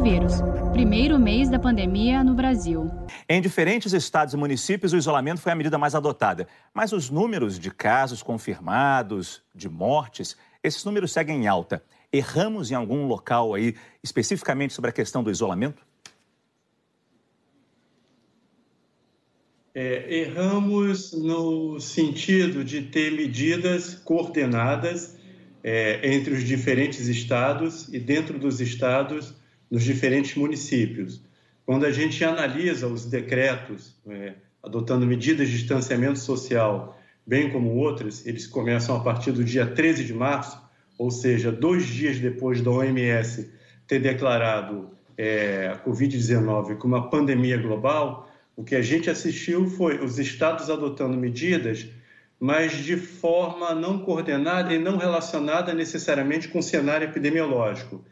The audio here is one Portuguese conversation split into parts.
coronavírus, primeiro mês da pandemia no Brasil. Em diferentes estados e municípios, o isolamento foi a medida mais adotada. Mas os números de casos confirmados, de mortes, esses números seguem em alta. Erramos em algum local aí, especificamente sobre a questão do isolamento? É, erramos no sentido de ter medidas coordenadas é, entre os diferentes estados e dentro dos estados nos diferentes municípios. Quando a gente analisa os decretos é, adotando medidas de distanciamento social, bem como outras, eles começam a partir do dia 13 de março, ou seja, dois dias depois da OMS ter declarado é, a Covid-19 como uma pandemia global, o que a gente assistiu foi os estados adotando medidas, mas de forma não coordenada e não relacionada necessariamente com o cenário epidemiológico.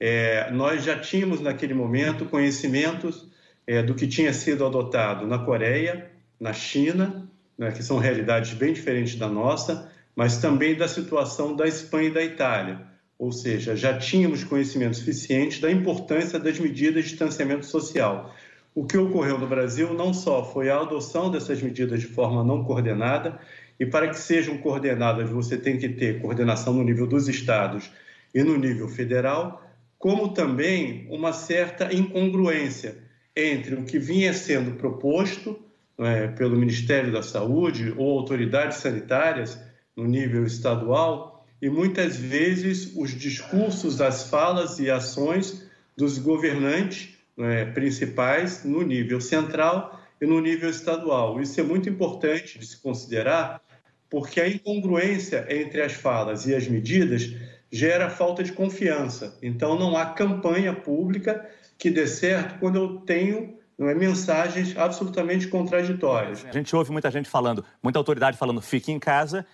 É, nós já tínhamos naquele momento conhecimentos é, do que tinha sido adotado na Coreia, na China, né, que são realidades bem diferentes da nossa, mas também da situação da Espanha e da Itália. Ou seja, já tínhamos conhecimento suficiente da importância das medidas de distanciamento social. O que ocorreu no Brasil não só foi a adoção dessas medidas de forma não coordenada, e para que sejam coordenadas, você tem que ter coordenação no nível dos estados e no nível federal, como também uma certa incongruência entre o que vinha sendo proposto é, pelo Ministério da Saúde ou autoridades sanitárias no nível estadual e muitas vezes os discursos, as falas e ações dos governantes é, principais no nível central e no nível estadual. Isso é muito importante de se considerar, porque a incongruência entre as falas e as medidas gera falta de confiança. Então, não há campanha pública que dê certo quando eu tenho não é, mensagens absolutamente contraditórias. A gente ouve muita gente falando, muita autoridade falando fique em casa,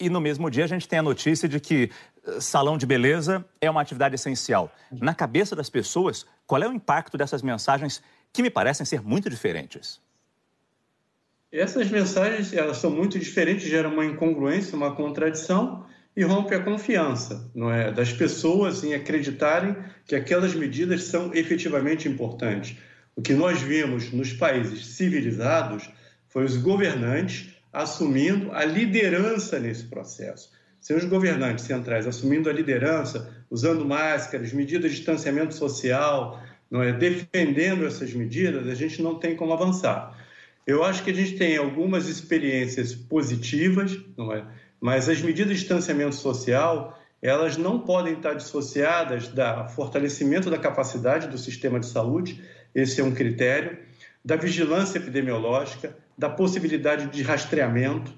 e no mesmo dia a gente tem a notícia de que eh, salão de beleza é uma atividade essencial. Na cabeça das pessoas, qual é o impacto dessas mensagens que me parecem ser muito diferentes? Essas mensagens elas são muito diferentes, geram uma incongruência, uma contradição e rompe a confiança não é, das pessoas em acreditarem que aquelas medidas são efetivamente importantes. O que nós vimos nos países civilizados foi os governantes assumindo a liderança nesse processo. Sem os governantes centrais assumindo a liderança, usando máscaras, medidas de distanciamento social, não é, defendendo essas medidas, a gente não tem como avançar. Eu acho que a gente tem algumas experiências positivas, não é? Mas as medidas de distanciamento social elas não podem estar dissociadas do fortalecimento da capacidade do sistema de saúde, esse é um critério, da vigilância epidemiológica, da possibilidade de rastreamento,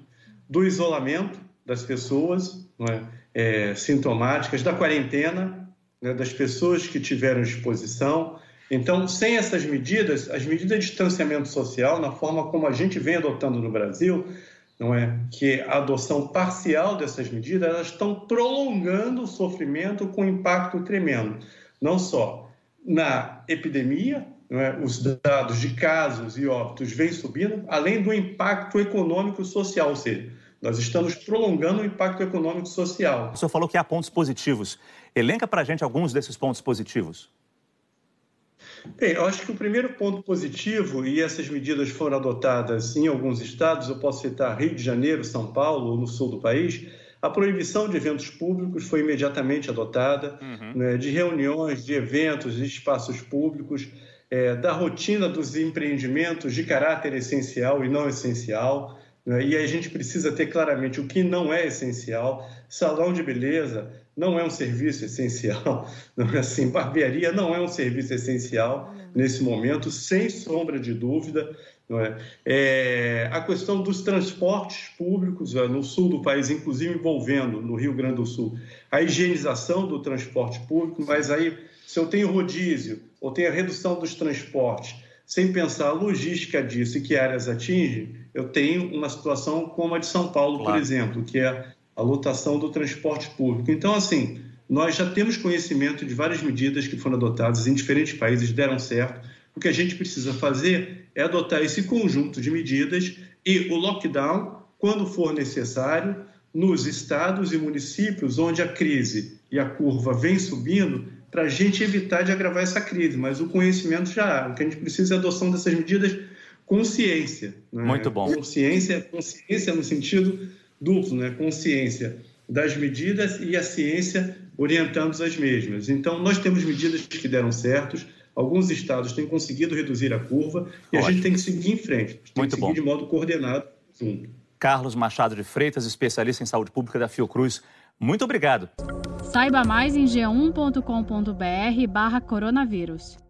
do isolamento das pessoas é? É, sintomáticas, da quarentena, né, das pessoas que tiveram exposição. Então, sem essas medidas, as medidas de distanciamento social, na forma como a gente vem adotando no Brasil, não é que a adoção parcial dessas medidas, elas estão prolongando o sofrimento com impacto tremendo, não só na epidemia, é? os dados de casos e óbitos vêm subindo, além do impacto econômico e social, ou seja, nós estamos prolongando o impacto econômico e social. O senhor falou que há pontos positivos. Elenca para a gente alguns desses pontos positivos. Bem, eu acho que o primeiro ponto positivo, e essas medidas foram adotadas em alguns estados, eu posso citar Rio de Janeiro, São Paulo ou no sul do país, a proibição de eventos públicos foi imediatamente adotada, uhum. né, de reuniões, de eventos, de espaços públicos é, da rotina dos empreendimentos de caráter essencial e não essencial. Né? E a gente precisa ter claramente o que não é essencial. Salão de beleza não é um serviço essencial, não é assim. Barbearia não é um serviço essencial nesse momento, sem sombra de dúvida. É? é a questão dos transportes públicos é, no sul do país, inclusive envolvendo no Rio Grande do Sul, a higienização do transporte público, mas aí se eu tenho rodízio ou tenho a redução dos transportes, sem pensar a logística disso e que áreas atinge, eu tenho uma situação como a de São Paulo, claro. por exemplo, que é a lotação do transporte público. Então, assim, nós já temos conhecimento de várias medidas que foram adotadas em diferentes países, deram certo. O que a gente precisa fazer é adotar esse conjunto de medidas e o lockdown, quando for necessário, nos estados e municípios onde a crise e a curva vem subindo, para a gente evitar de agravar essa crise, mas o conhecimento já há. O que a gente precisa é a adoção dessas medidas com ciência. Né? Muito bom. Consciência, consciência no sentido duplo, né? consciência das medidas e a ciência orientando as mesmas. Então, nós temos medidas que deram certos, alguns estados têm conseguido reduzir a curva e Ótimo. a gente tem que seguir em frente, tem Muito que seguir bom. de modo coordenado junto. Carlos Machado de Freitas, especialista em saúde pública da Fiocruz. Muito obrigado. Saiba mais em g1.com.br barra coronavírus.